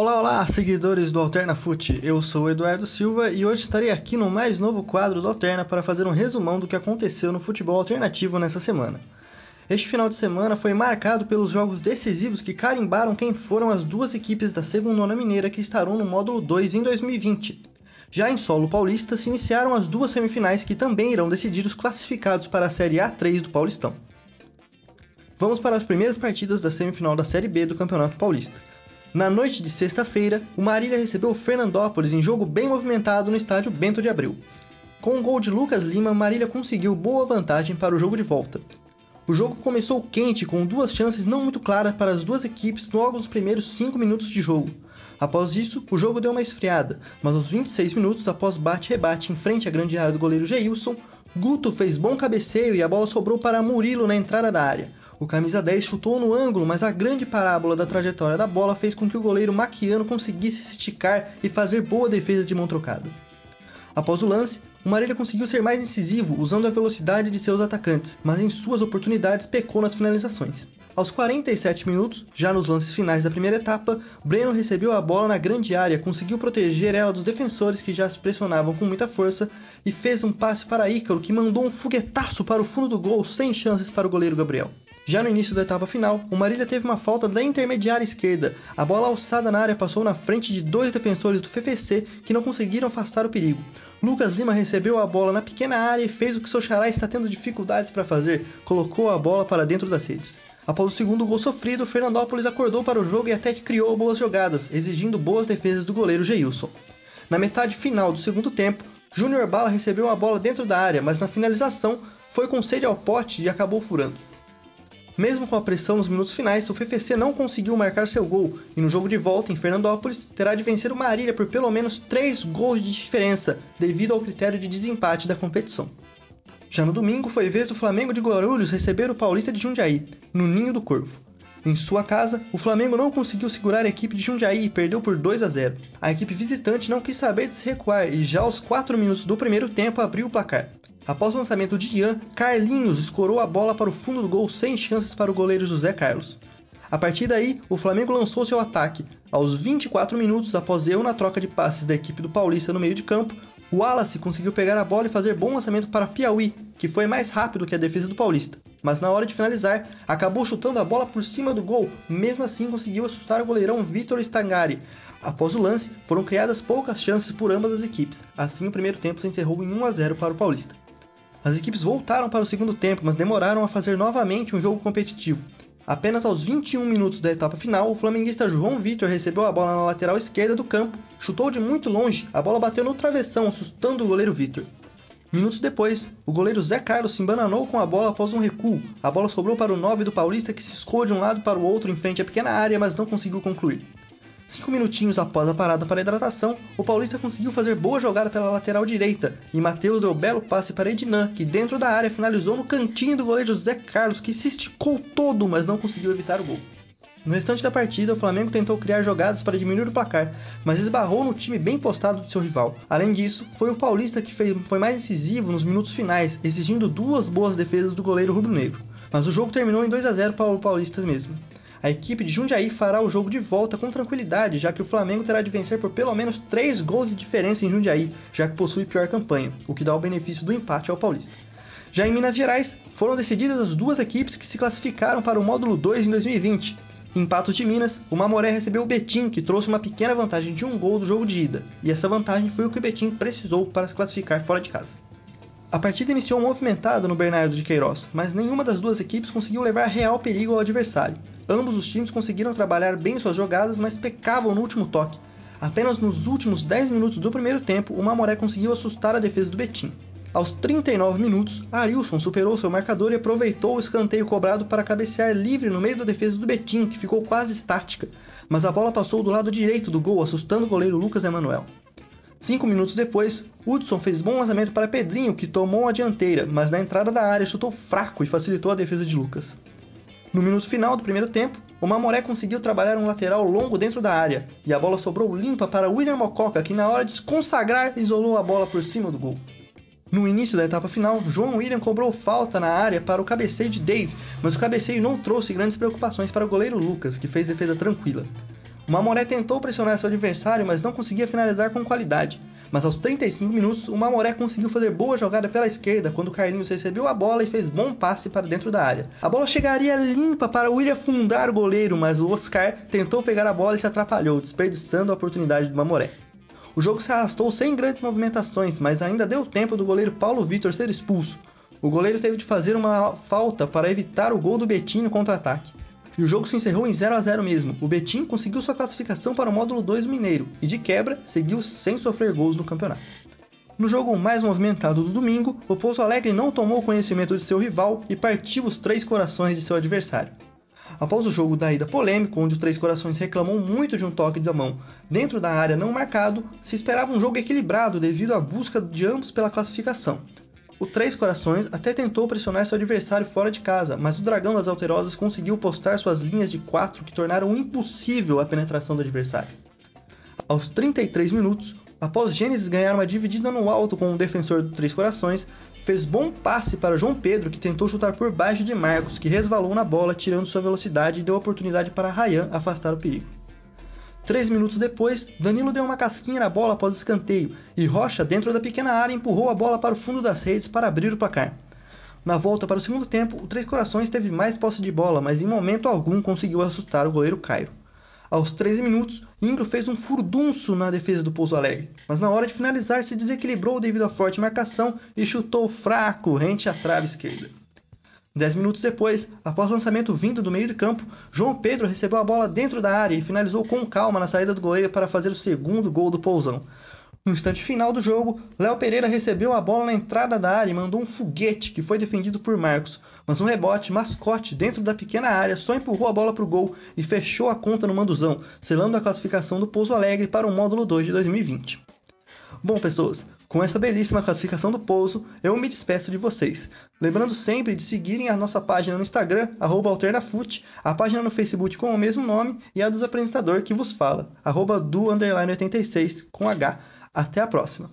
Olá, olá, seguidores do Alterna Fute. Eu sou o Eduardo Silva e hoje estarei aqui no mais novo quadro do Alterna para fazer um resumão do que aconteceu no futebol alternativo nessa semana. Este final de semana foi marcado pelos jogos decisivos que carimbaram quem foram as duas equipes da Segundona Mineira que estarão no módulo 2 em 2020. Já em solo paulista se iniciaram as duas semifinais que também irão decidir os classificados para a Série A3 do Paulistão. Vamos para as primeiras partidas da semifinal da Série B do Campeonato Paulista. Na noite de sexta-feira, o Marília recebeu o Fernandópolis em jogo bem movimentado no estádio Bento de Abreu. Com o gol de Lucas Lima, Marília conseguiu boa vantagem para o jogo de volta. O jogo começou quente, com duas chances não muito claras para as duas equipes logo nos primeiros 5 minutos de jogo. Após isso, o jogo deu uma esfriada, mas aos 26 minutos após bate-rebate em frente à grande área do goleiro Geilson, Guto fez bom cabeceio e a bola sobrou para Murilo na entrada da área. O camisa 10 chutou no ângulo, mas a grande parábola da trajetória da bola fez com que o goleiro Maquiano conseguisse se esticar e fazer boa defesa de mão trocada. Após o lance, o Marília conseguiu ser mais incisivo usando a velocidade de seus atacantes, mas em suas oportunidades pecou nas finalizações. Aos 47 minutos, já nos lances finais da primeira etapa, Breno recebeu a bola na grande área, conseguiu proteger ela dos defensores que já se pressionavam com muita força e fez um passe para Ícaro que mandou um foguetaço para o fundo do gol sem chances para o goleiro Gabriel. Já no início da etapa final, o Marília teve uma falta da intermediária esquerda. A bola alçada na área passou na frente de dois defensores do FFC que não conseguiram afastar o perigo. Lucas Lima recebeu a bola na pequena área e fez o que seu xará está tendo dificuldades para fazer, colocou a bola para dentro das redes. Após o segundo gol sofrido, Fernandópolis acordou para o jogo e até que criou boas jogadas, exigindo boas defesas do goleiro Geilson. Na metade final do segundo tempo, Júnior Bala recebeu a bola dentro da área, mas na finalização foi com sede ao pote e acabou furando. Mesmo com a pressão nos minutos finais, o FFC não conseguiu marcar seu gol e no jogo de volta em Fernandópolis terá de vencer o Marília por pelo menos 3 gols de diferença devido ao critério de desempate da competição. Já no domingo foi vez do Flamengo de Guarulhos receber o Paulista de Jundiaí, no Ninho do Corvo. Em sua casa, o Flamengo não conseguiu segurar a equipe de Jundiaí e perdeu por 2 a 0. A equipe visitante não quis saber de se recuar e já aos 4 minutos do primeiro tempo abriu o placar. Após o lançamento de Ian, Carlinhos escorou a bola para o fundo do gol sem chances para o goleiro José Carlos. A partir daí, o Flamengo lançou seu ataque. Aos 24 minutos após erro na troca de passes da equipe do Paulista no meio de campo, o Wallace conseguiu pegar a bola e fazer bom lançamento para Piauí, que foi mais rápido que a defesa do Paulista. Mas na hora de finalizar, acabou chutando a bola por cima do gol, mesmo assim conseguiu assustar o goleirão Vitor Stangari. Após o lance, foram criadas poucas chances por ambas as equipes. Assim, o primeiro tempo se encerrou em 1 a 0 para o Paulista. As equipes voltaram para o segundo tempo, mas demoraram a fazer novamente um jogo competitivo. Apenas aos 21 minutos da etapa final, o flamenguista João Vitor recebeu a bola na lateral esquerda do campo, chutou de muito longe, a bola bateu no travessão, assustando o goleiro Vitor. Minutos depois, o goleiro Zé Carlos se embananou com a bola após um recuo. A bola sobrou para o 9 do Paulista que se escou de um lado para o outro em frente à pequena área, mas não conseguiu concluir. Cinco minutinhos após a parada para a hidratação, o Paulista conseguiu fazer boa jogada pela lateral direita e Matheus deu belo passe para Ednan, que dentro da área finalizou no cantinho do goleiro José Carlos, que se esticou todo, mas não conseguiu evitar o gol. No restante da partida, o Flamengo tentou criar jogadas para diminuir o placar, mas esbarrou no time bem postado de seu rival. Além disso, foi o Paulista que foi mais incisivo nos minutos finais, exigindo duas boas defesas do goleiro rubro-negro. Mas o jogo terminou em 2 a 0 para o Paulista mesmo. A equipe de Jundiaí fará o jogo de volta com tranquilidade, já que o Flamengo terá de vencer por pelo menos 3 gols de diferença em Jundiaí, já que possui pior campanha, o que dá o benefício do empate ao Paulista. Já em Minas Gerais, foram decididas as duas equipes que se classificaram para o módulo 2 em 2020. Em Patos de Minas, o Mamoré recebeu o Betim, que trouxe uma pequena vantagem de um gol do jogo de ida, e essa vantagem foi o que o Betim precisou para se classificar fora de casa. A partida iniciou movimentada no Bernardo de Queiroz, mas nenhuma das duas equipes conseguiu levar real perigo ao adversário. Ambos os times conseguiram trabalhar bem suas jogadas, mas pecavam no último toque. Apenas nos últimos 10 minutos do primeiro tempo, o Mamoré conseguiu assustar a defesa do Betim. Aos 39 minutos, Arilson superou seu marcador e aproveitou o escanteio cobrado para cabecear livre no meio da defesa do Betim, que ficou quase estática, mas a bola passou do lado direito do gol, assustando o goleiro Lucas Emanuel. Cinco minutos depois, Hudson fez bom lançamento para Pedrinho, que tomou a dianteira, mas na entrada da área chutou fraco e facilitou a defesa de Lucas. No minuto final do primeiro tempo, o Mamoré conseguiu trabalhar um lateral longo dentro da área, e a bola sobrou limpa para William Mococa, que na hora de se consagrar isolou a bola por cima do gol. No início da etapa final, João William cobrou falta na área para o cabeceio de Dave, mas o cabeceio não trouxe grandes preocupações para o goleiro Lucas, que fez defesa tranquila. O Mamoré tentou pressionar seu adversário, mas não conseguia finalizar com qualidade. Mas aos 35 minutos, o Mamoré conseguiu fazer boa jogada pela esquerda quando o Carlinhos recebeu a bola e fez bom passe para dentro da área. A bola chegaria limpa para o William fundar o goleiro, mas o Oscar tentou pegar a bola e se atrapalhou, desperdiçando a oportunidade do Mamoré. O jogo se arrastou sem grandes movimentações, mas ainda deu tempo do goleiro Paulo Vitor ser expulso. O goleiro teve de fazer uma falta para evitar o gol do Betinho no contra-ataque. E o jogo se encerrou em 0 a 0 mesmo. O Betim conseguiu sua classificação para o módulo 2 do Mineiro e, de quebra, seguiu sem sofrer gols no campeonato. No jogo mais movimentado do domingo, o Pouso Alegre não tomou conhecimento de seu rival e partiu os três corações de seu adversário. Após o jogo da ida polêmico, onde os Três Corações reclamou muito de um toque da mão dentro da área não marcado, se esperava um jogo equilibrado devido à busca de ambos pela classificação. O Três Corações até tentou pressionar seu adversário fora de casa, mas o Dragão das Alterosas conseguiu postar suas linhas de 4 que tornaram impossível a penetração do adversário. Aos 33 minutos, após Gênesis ganhar uma dividida no alto com o defensor do Três Corações, fez bom passe para João Pedro, que tentou chutar por baixo de Marcos, que resvalou na bola, tirando sua velocidade e deu oportunidade para Ryan afastar o perigo. Três minutos depois, Danilo deu uma casquinha na bola após escanteio e Rocha, dentro da pequena área, empurrou a bola para o fundo das redes para abrir o placar. Na volta para o segundo tempo, o Três Corações teve mais posse de bola, mas em momento algum conseguiu assustar o goleiro Cairo. Aos 13 minutos, Ingro fez um furdunço na defesa do Pouso Alegre, mas na hora de finalizar se desequilibrou devido à forte marcação e chutou fraco rente à trave esquerda. Dez minutos depois, após o lançamento vindo do meio de campo, João Pedro recebeu a bola dentro da área e finalizou com calma na saída do goleiro para fazer o segundo gol do Pousão. No instante final do jogo, Léo Pereira recebeu a bola na entrada da área e mandou um foguete que foi defendido por Marcos, mas um rebote mascote dentro da pequena área só empurrou a bola para o gol e fechou a conta no manduzão, selando a classificação do Pouso Alegre para o módulo 2 de 2020. Bom, pessoas, com essa belíssima classificação do pouso, eu me despeço de vocês. Lembrando sempre de seguirem a nossa página no Instagram, alternafute, a página no Facebook com o mesmo nome e a do apresentador que vos fala, do 86 com H. Até a próxima!